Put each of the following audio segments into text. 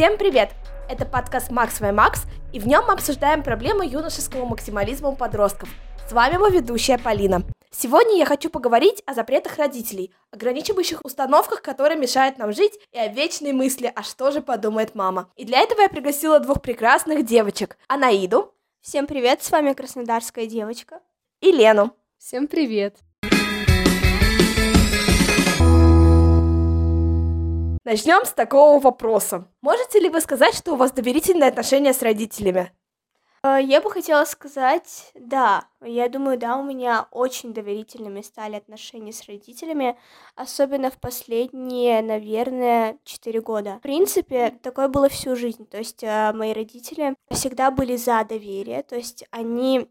Всем привет! Это подкаст «Макс Мой Макс», и в нем мы обсуждаем проблемы юношеского максимализма у подростков. С вами его ведущая Полина. Сегодня я хочу поговорить о запретах родителей, ограничивающих установках, которые мешают нам жить, и о вечной мысли, а что же подумает мама. И для этого я пригласила двух прекрасных девочек. Анаиду. Всем привет, с вами краснодарская девочка. И Лену. Всем привет. Начнем с такого вопроса. Можете ли вы сказать, что у вас доверительные отношения с родителями? Э, я бы хотела сказать, да, я думаю, да, у меня очень доверительными стали отношения с родителями, особенно в последние, наверное, 4 года. В принципе, такое было всю жизнь, то есть э, мои родители всегда были за доверие, то есть они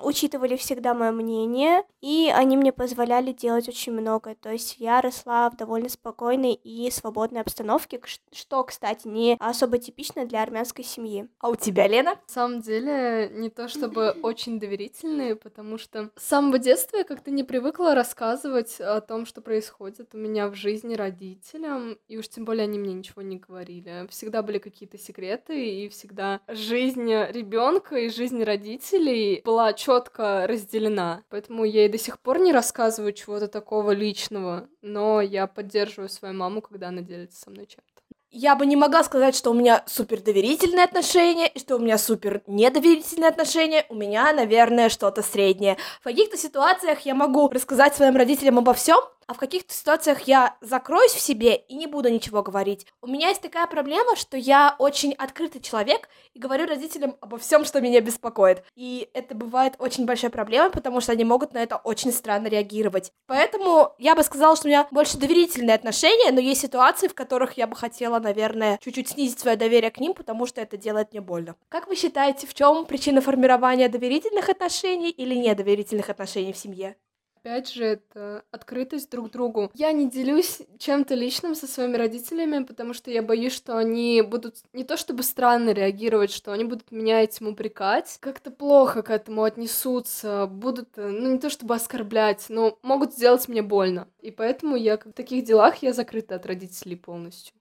учитывали всегда мое мнение, и они мне позволяли делать очень много. То есть я росла в довольно спокойной и свободной обстановке, что, кстати, не особо типично для армянской семьи. А у тебя, Лена? На самом деле, не то чтобы очень доверительные, потому что с самого детства я как-то не привыкла рассказывать о том, что происходит у меня в жизни родителям, и уж тем более они мне ничего не говорили. Всегда были какие-то секреты, и всегда жизнь ребенка и жизнь родителей была четко разделена. Поэтому я и до сих пор не рассказываю чего-то такого личного, но я поддерживаю свою маму, когда она делится со мной чем-то. Я бы не могла сказать, что у меня супер доверительные отношения и что у меня супер недоверительные отношения. У меня, наверное, что-то среднее. В каких-то ситуациях я могу рассказать своим родителям обо всем, а в каких-то ситуациях я закроюсь в себе и не буду ничего говорить. У меня есть такая проблема, что я очень открытый человек и говорю родителям обо всем, что меня беспокоит. И это бывает очень большой проблемой, потому что они могут на это очень странно реагировать. Поэтому я бы сказала, что у меня больше доверительные отношения, но есть ситуации, в которых я бы хотела, наверное, чуть-чуть снизить свое доверие к ним, потому что это делает мне больно. Как вы считаете, в чем причина формирования доверительных отношений или недоверительных отношений в семье? Опять же, это открытость друг другу. Я не делюсь чем-то личным со своими родителями, потому что я боюсь, что они будут не то чтобы странно реагировать, что они будут меня этим упрекать, как-то плохо к этому отнесутся, будут, э, ну не то чтобы оскорблять, но могут сделать мне больно. И поэтому я в таких делах я закрыта от родителей полностью.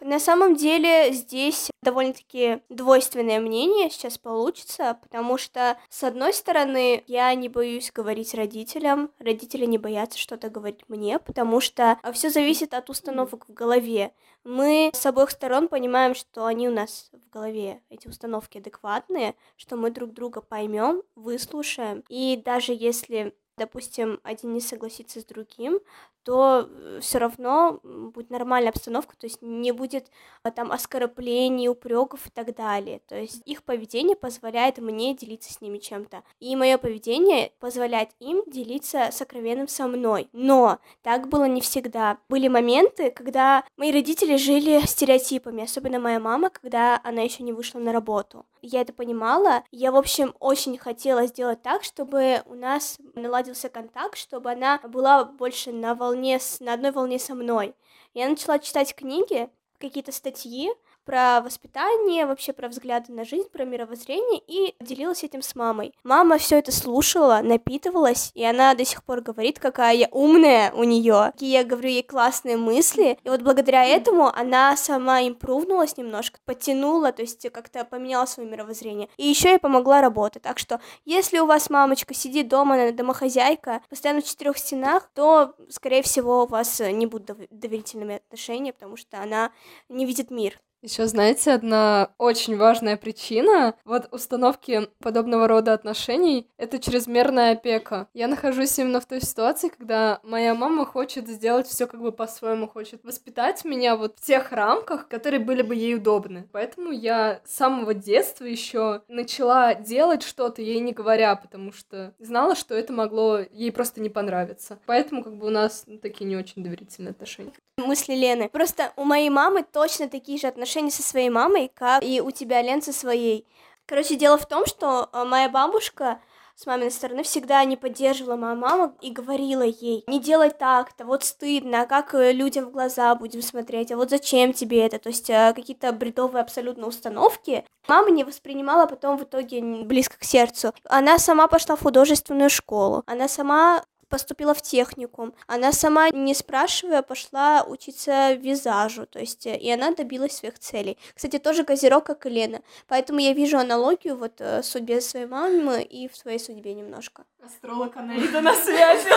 На самом деле здесь довольно-таки двойственное мнение сейчас получится, потому что, с одной стороны, я не боюсь говорить родителям, родители не боятся что-то говорить мне, потому что все зависит от установок в голове. Мы с обоих сторон понимаем, что они у нас в голове, эти установки адекватные, что мы друг друга поймем, выслушаем, и даже если допустим, один не согласится с другим, то э, все равно будет нормальная обстановка, то есть не будет а, там оскорблений, упреков и так далее. То есть их поведение позволяет мне делиться с ними чем-то. И мое поведение позволяет им делиться сокровенным со мной. Но так было не всегда. Были моменты, когда мои родители жили стереотипами, особенно моя мама, когда она еще не вышла на работу. Я это понимала. Я, в общем, очень хотела сделать так, чтобы у нас наладился контакт, чтобы она была больше на волне волне, с, на одной волне со мной. Я начала читать книги, какие-то статьи, про воспитание, вообще про взгляды на жизнь, про мировоззрение и делилась этим с мамой. Мама все это слушала, напитывалась, и она до сих пор говорит, какая я умная у нее, какие я говорю ей классные мысли. И вот благодаря этому она сама импрувнулась немножко, подтянула, то есть как-то поменяла свое мировоззрение. И еще ей помогла работа. Так что, если у вас мамочка сидит дома, она домохозяйка, постоянно в четырех стенах, то, скорее всего, у вас не будут доверительными отношения, потому что она не видит мир. Еще, знаете, одна очень важная причина вот установки подобного рода отношений — это чрезмерная опека. Я нахожусь именно в той ситуации, когда моя мама хочет сделать все как бы по-своему, хочет воспитать меня вот в тех рамках, которые были бы ей удобны. Поэтому я с самого детства еще начала делать что-то ей не говоря, потому что знала, что это могло ей просто не понравиться. Поэтому как бы у нас такие не очень доверительные отношения. Мысли Лены. Просто у моей мамы точно такие же отношения отношения со своей мамой, как и у тебя, Лен, со своей. Короче, дело в том, что э, моя бабушка с маминой стороны всегда не поддерживала мою маму и говорила ей, не делай так-то, вот стыдно, а как э, людям в глаза будем смотреть, а вот зачем тебе это, то есть э, какие-то бредовые абсолютно установки. Мама не воспринимала потом в итоге близко к сердцу. Она сама пошла в художественную школу, она сама поступила в техникум. Она сама, не спрашивая, пошла учиться визажу, то есть, э, и она добилась своих целей. Кстати, тоже козерог, как и Лена. Поэтому я вижу аналогию вот э, в судьбе своей мамы и в своей судьбе немножко. Астролог Анаида на связи.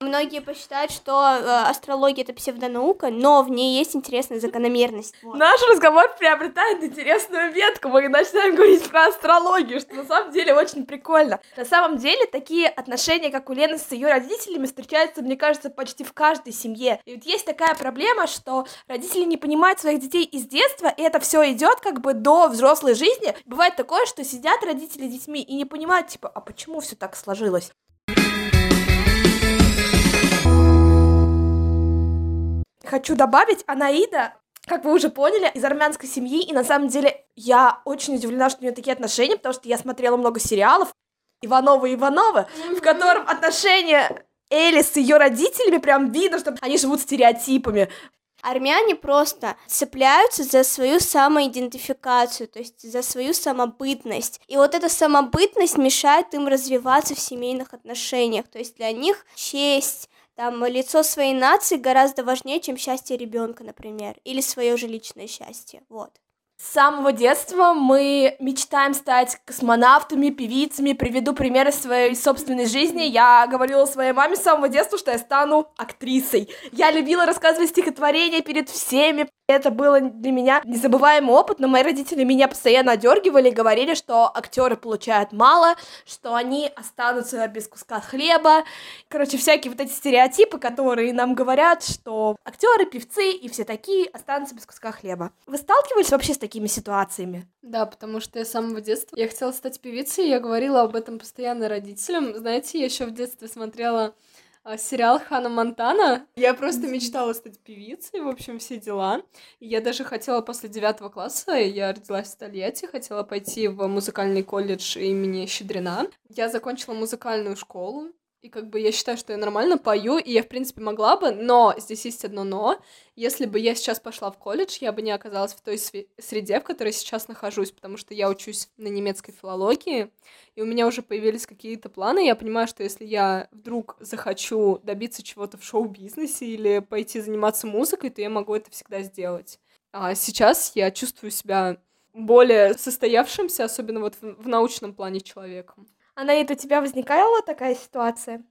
Многие посчитают, что э, астрология это псевдонаука, но в ней есть интересная закономерность. Наш разговор приобретает интересную ветку. Мы начинаем говорить про астрологию, что на самом деле очень прикольно. На самом деле такие отношения, как у Лены с ее родителями, встречаются, мне кажется, почти в каждой семье. И вот есть такая проблема, что родители не понимают своих детей из детства, и это все идет как бы до взрослой жизни. Бывает такое, что сидят родители с детьми и не понимают, типа, а почему все так сложилось? Хочу добавить, Анаида как вы уже поняли, из армянской семьи, и на самом деле я очень удивлена, что у нее такие отношения, потому что я смотрела много сериалов, Ивановы и Ивановы, в котором отношения Эли с ее родителями прям видно, что они живут стереотипами. Армяне просто цепляются за свою самоидентификацию, то есть за свою самобытность. И вот эта самобытность мешает им развиваться в семейных отношениях. То есть для них честь, там лицо своей нации гораздо важнее, чем счастье ребенка, например, или свое же личное счастье. Вот. С самого детства мы мечтаем стать космонавтами, певицами. Приведу примеры своей собственной жизни. Я говорила своей маме с самого детства, что я стану актрисой. Я любила рассказывать стихотворения перед всеми. Это было для меня незабываемый опыт, но мои родители меня постоянно одергивали говорили, что актеры получают мало, что они останутся без куска хлеба. Короче, всякие вот эти стереотипы, которые нам говорят, что актеры, певцы и все такие останутся без куска хлеба. Вы сталкивались вообще с такими ситуациями? Да, потому что я с самого детства я хотела стать певицей, я говорила об этом постоянно родителям. Знаете, я еще в детстве смотрела сериал Хана Монтана. Я просто мечтала стать певицей, в общем, все дела. Я даже хотела после девятого класса, я родилась в Тольятти, хотела пойти в музыкальный колледж имени Щедрина. Я закончила музыкальную школу, и как бы я считаю, что я нормально пою, и я, в принципе, могла бы, но здесь есть одно но. Если бы я сейчас пошла в колледж, я бы не оказалась в той среде, в которой сейчас нахожусь, потому что я учусь на немецкой филологии, и у меня уже появились какие-то планы. Я понимаю, что если я вдруг захочу добиться чего-то в шоу-бизнесе или пойти заниматься музыкой, то я могу это всегда сделать. А сейчас я чувствую себя более состоявшимся, особенно вот в, в научном плане человеком. Анаит, у тебя возникала такая ситуация?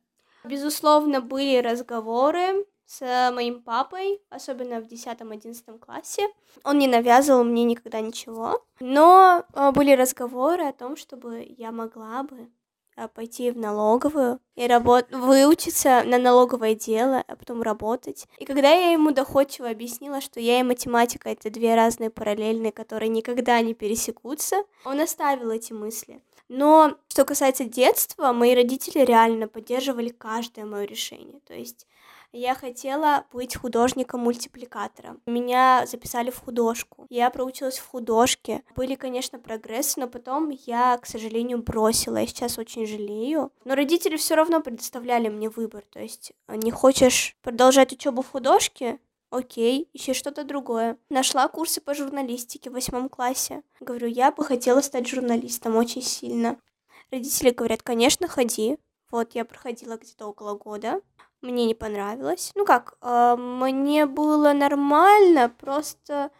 Безусловно, были разговоры с моим папой, особенно в 10-11 классе. Он не навязывал мне никогда ничего, но а, были разговоры о том, чтобы я могла бы а, пойти в налоговую и работ... выучиться на налоговое дело, а потом работать. И когда я ему доходчиво объяснила, что я и математика — это две разные параллельные, которые никогда не пересекутся, он оставил эти мысли. Но что касается детства, мои родители реально поддерживали каждое мое решение. То есть я хотела быть художником-мультипликатором. Меня записали в художку. Я проучилась в художке. Были, конечно, прогрессы, но потом я, к сожалению, бросила. Я сейчас очень жалею. Но родители все равно предоставляли мне выбор. То есть не хочешь продолжать учебу в художке, Окей, ищи что-то другое. Нашла курсы по журналистике в восьмом классе. Говорю, я бы хотела стать журналистом очень сильно. Родители говорят, конечно, ходи. Вот я проходила где-то около года. Мне не понравилось. Ну как, э, мне было нормально, просто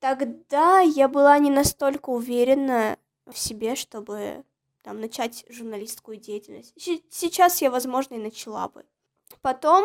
тогда я была не настолько уверена в себе, чтобы там начать журналистскую деятельность. Сейчас я, возможно, и начала бы. Потом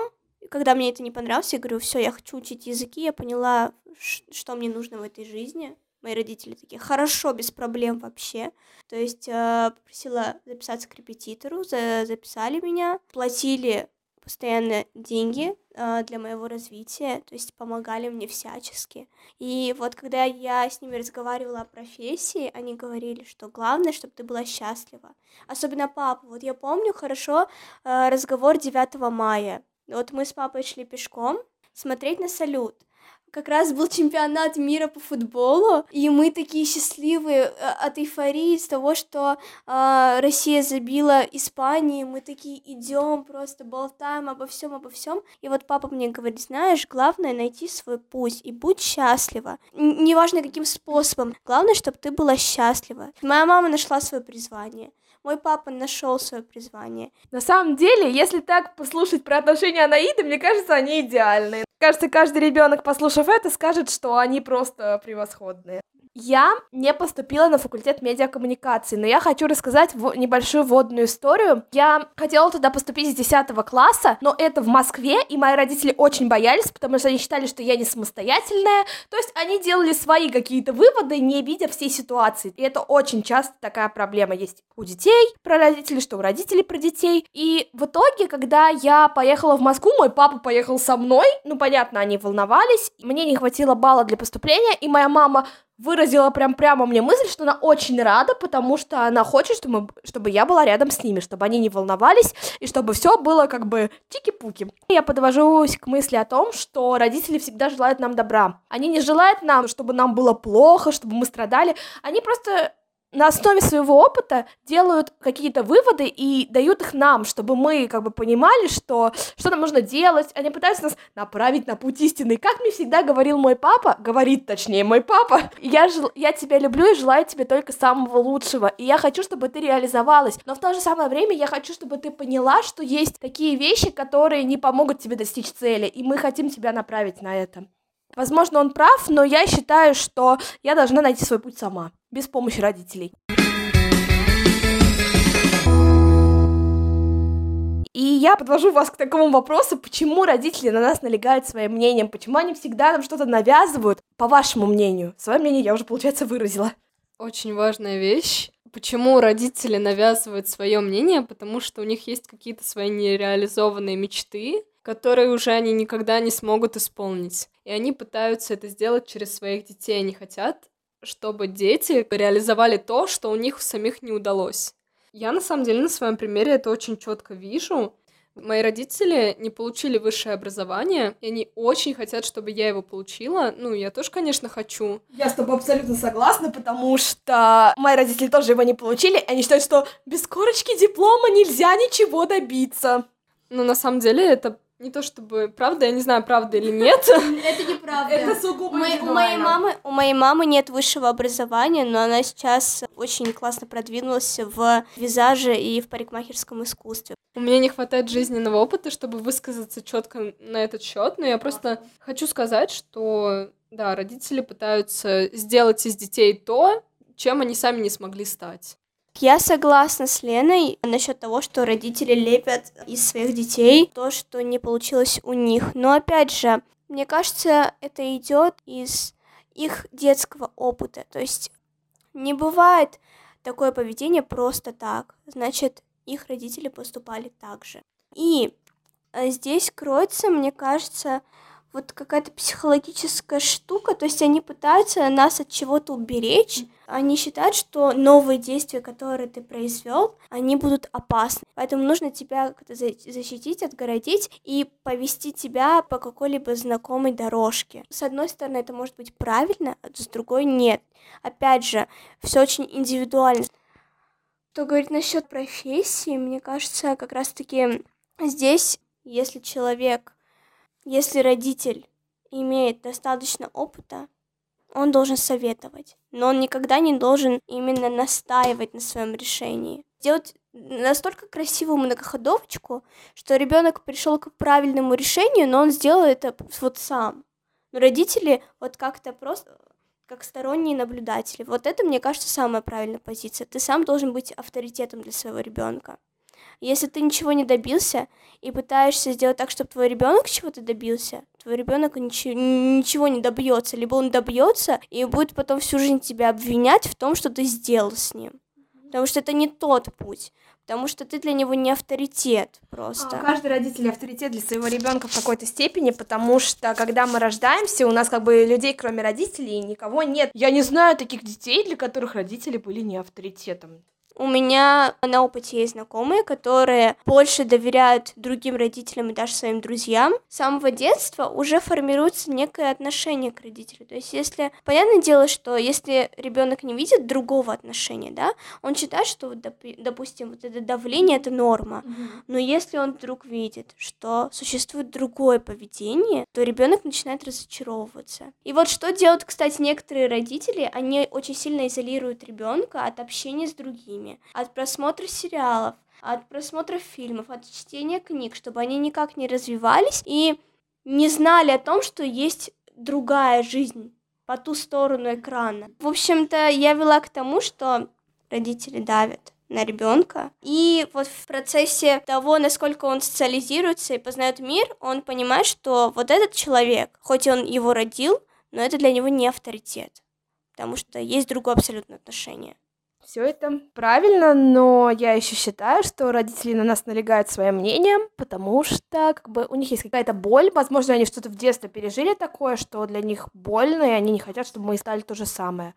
когда мне это не понравилось, я говорю, все, я хочу учить языки, я поняла, что мне нужно в этой жизни. Мои родители такие, хорошо, без проблем вообще. То есть э, попросила записаться к репетитору, за записали меня, платили постоянно деньги э, для моего развития, то есть помогали мне всячески. И вот когда я с ними разговаривала о профессии, они говорили, что главное, чтобы ты была счастлива. Особенно папа. Вот я помню хорошо э, разговор 9 мая вот мы с папой шли пешком смотреть на салют. как раз был чемпионат мира по футболу, и мы такие счастливые э, от эйфории, с того, что э, Россия забила Испании, мы такие идем, просто болтаем обо всем, обо всем. И вот папа мне говорит, знаешь, главное найти свой путь и будь счастлива. Неважно каким способом, главное, чтобы ты была счастлива. Моя мама нашла свое призвание мой папа нашел свое призвание. На самом деле, если так послушать про отношения Анаиды, мне кажется, они идеальные. Кажется, каждый ребенок, послушав это, скажет, что они просто превосходные. Я не поступила на факультет медиакоммуникации, но я хочу рассказать небольшую вводную историю. Я хотела туда поступить с 10 класса, но это в Москве, и мои родители очень боялись, потому что они считали, что я не самостоятельная. То есть они делали свои какие-то выводы, не видя всей ситуации. И это очень часто такая проблема есть у детей про родителей, что у родителей про детей. И в итоге, когда я поехала в Москву, мой папа поехал со мной. Ну, понятно, они волновались. Мне не хватило балла для поступления, и моя мама выразила прям прямо мне мысль, что она очень рада, потому что она хочет, чтобы, чтобы я была рядом с ними, чтобы они не волновались, и чтобы все было как бы чики-пуки. Я подвожусь к мысли о том, что родители всегда желают нам добра. Они не желают нам, чтобы нам было плохо, чтобы мы страдали. Они просто на основе своего опыта делают какие-то выводы и дают их нам, чтобы мы как бы понимали, что что нам нужно делать. Они пытаются нас направить на путь истины. Как мне всегда говорил мой папа, говорит точнее мой папа, я, жел, я тебя люблю и желаю тебе только самого лучшего. И я хочу, чтобы ты реализовалась. Но в то же самое время я хочу, чтобы ты поняла, что есть такие вещи, которые не помогут тебе достичь цели. И мы хотим тебя направить на это. Возможно, он прав, но я считаю, что я должна найти свой путь сама, без помощи родителей. И я подвожу вас к такому вопросу, почему родители на нас налегают своим мнением, почему они всегда нам что-то навязывают, по вашему мнению. Свое мнение я уже, получается, выразила. Очень важная вещь. Почему родители навязывают свое мнение? Потому что у них есть какие-то свои нереализованные мечты, которые уже они никогда не смогут исполнить. И они пытаются это сделать через своих детей. Они хотят, чтобы дети реализовали то, что у них самих не удалось. Я на самом деле на своем примере это очень четко вижу. Мои родители не получили высшее образование, и они очень хотят, чтобы я его получила. Ну, я тоже, конечно, хочу. Я с тобой абсолютно согласна, потому что мои родители тоже его не получили. Они считают, что без корочки диплома нельзя ничего добиться. Ну, на самом деле, это не то чтобы правда, я не знаю, правда или нет. Это неправда. Это сугубо у моей мамы У моей мамы нет высшего образования, но она сейчас очень классно продвинулась в визаже и в парикмахерском искусстве. У меня не хватает жизненного опыта, чтобы высказаться четко на этот счет, но я просто хочу сказать, что да, родители пытаются сделать из детей то, чем они сами не смогли стать. Я согласна с Леной насчет того, что родители лепят из своих детей то, что не получилось у них. Но опять же, мне кажется, это идет из их детского опыта. То есть не бывает такое поведение просто так. Значит, их родители поступали так же. И э, здесь кроется, мне кажется, вот какая-то психологическая штука, то есть они пытаются нас от чего-то уберечь, они считают, что новые действия, которые ты произвел, они будут опасны. Поэтому нужно тебя как-то защитить, отгородить и повести тебя по какой-либо знакомой дорожке. С одной стороны, это может быть правильно, а с другой нет. Опять же, все очень индивидуально. Что говорить насчет профессии, мне кажется, как раз-таки здесь, если человек если родитель имеет достаточно опыта, он должен советовать, но он никогда не должен именно настаивать на своем решении. Сделать настолько красивую многоходовочку, что ребенок пришел к правильному решению, но он сделал это вот сам. Но родители вот как-то просто как сторонние наблюдатели. Вот это, мне кажется, самая правильная позиция. Ты сам должен быть авторитетом для своего ребенка. Если ты ничего не добился и пытаешься сделать так, чтобы твой ребенок чего-то добился, твой ребенок ничего, ничего не добьется, либо он добьется и будет потом всю жизнь тебя обвинять в том, что ты сделал с ним. Потому что это не тот путь. Потому что ты для него не авторитет просто. А, каждый родитель авторитет для своего ребенка в какой-то степени, потому что когда мы рождаемся, у нас как бы людей, кроме родителей, никого нет. Я не знаю таких детей, для которых родители были не авторитетом. У меня на опыте есть знакомые, которые больше доверяют другим родителям и даже своим друзьям. С самого детства уже формируется некое отношение к родителю. То есть, если понятное дело, что если ребенок не видит другого отношения, да, он считает, что, вот, допустим, вот это давление это норма. Но если он вдруг видит, что существует другое поведение, то ребенок начинает разочаровываться. И вот что делают, кстати, некоторые родители, они очень сильно изолируют ребенка от общения с другими фильмами, от просмотра сериалов, от просмотра фильмов, от чтения книг, чтобы они никак не развивались и не знали о том, что есть другая жизнь по ту сторону экрана. В общем-то, я вела к тому, что родители давят на ребенка. И вот в процессе того, насколько он социализируется и познает мир, он понимает, что вот этот человек, хоть он его родил, но это для него не авторитет, потому что есть другое абсолютно отношение. Все это правильно, но я еще считаю, что родители на нас налегают своим мнением, потому что как бы у них есть какая-то боль, возможно, они что-то в детстве пережили такое, что для них больно, и они не хотят, чтобы мы стали то же самое.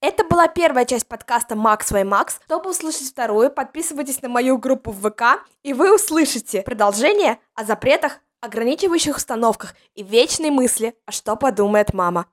Это была первая часть подкаста Макс Свой Макс. Чтобы услышать вторую, подписывайтесь на мою группу в ВК, и вы услышите продолжение о запретах ограничивающих установках и вечной мысли, а что подумает мама.